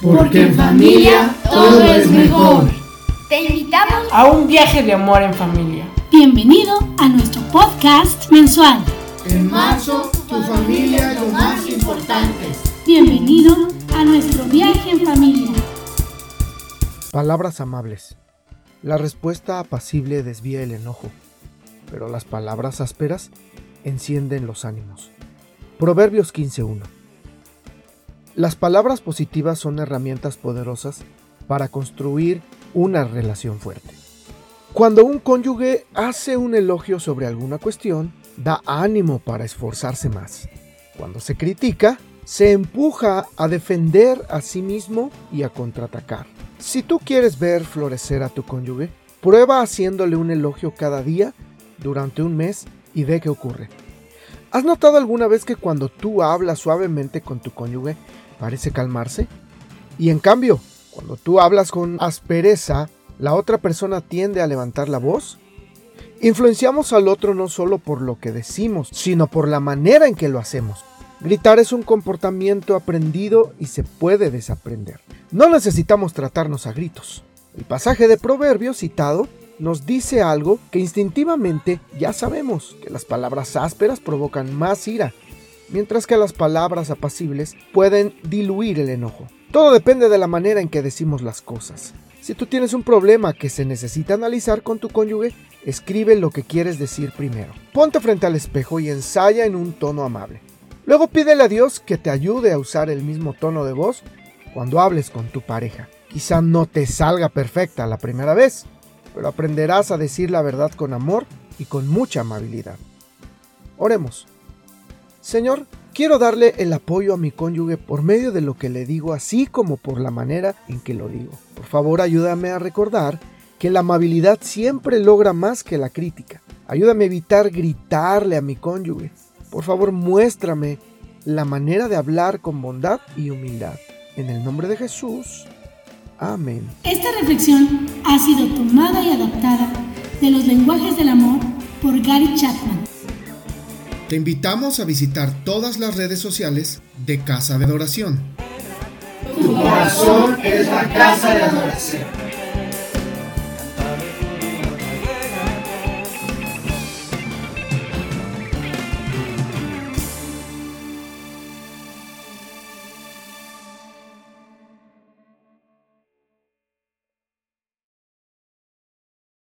Porque en familia todo es mejor. Te invitamos a un viaje de amor en familia. Bienvenido a nuestro podcast mensual. En marzo, tu familia es lo más importante. Bienvenido a nuestro viaje en familia. Palabras amables. La respuesta apacible desvía el enojo, pero las palabras ásperas encienden los ánimos. Proverbios 15.1 Las palabras positivas son herramientas poderosas para construir una relación fuerte. Cuando un cónyuge hace un elogio sobre alguna cuestión, da ánimo para esforzarse más. Cuando se critica, se empuja a defender a sí mismo y a contraatacar. Si tú quieres ver florecer a tu cónyuge, prueba haciéndole un elogio cada día durante un mes y ve qué ocurre. ¿Has notado alguna vez que cuando tú hablas suavemente con tu cónyuge parece calmarse? Y en cambio, cuando tú hablas con aspereza, la otra persona tiende a levantar la voz. Influenciamos al otro no solo por lo que decimos, sino por la manera en que lo hacemos. Gritar es un comportamiento aprendido y se puede desaprender. No necesitamos tratarnos a gritos. El pasaje de Proverbios citado nos dice algo que instintivamente ya sabemos, que las palabras ásperas provocan más ira, mientras que las palabras apacibles pueden diluir el enojo. Todo depende de la manera en que decimos las cosas. Si tú tienes un problema que se necesita analizar con tu cónyuge, escribe lo que quieres decir primero. Ponte frente al espejo y ensaya en un tono amable. Luego pídele a Dios que te ayude a usar el mismo tono de voz cuando hables con tu pareja. Quizá no te salga perfecta la primera vez, pero aprenderás a decir la verdad con amor y con mucha amabilidad. Oremos. Señor, quiero darle el apoyo a mi cónyuge por medio de lo que le digo, así como por la manera en que lo digo. Por favor, ayúdame a recordar que la amabilidad siempre logra más que la crítica. Ayúdame a evitar gritarle a mi cónyuge. Por favor, muéstrame la manera de hablar con bondad y humildad. En el nombre de Jesús. Amén. Esta reflexión ha sido tomada y adaptada de los lenguajes del amor por Gary Chapman. Te invitamos a visitar todas las redes sociales de Casa de Adoración. Tu corazón es la casa de adoración.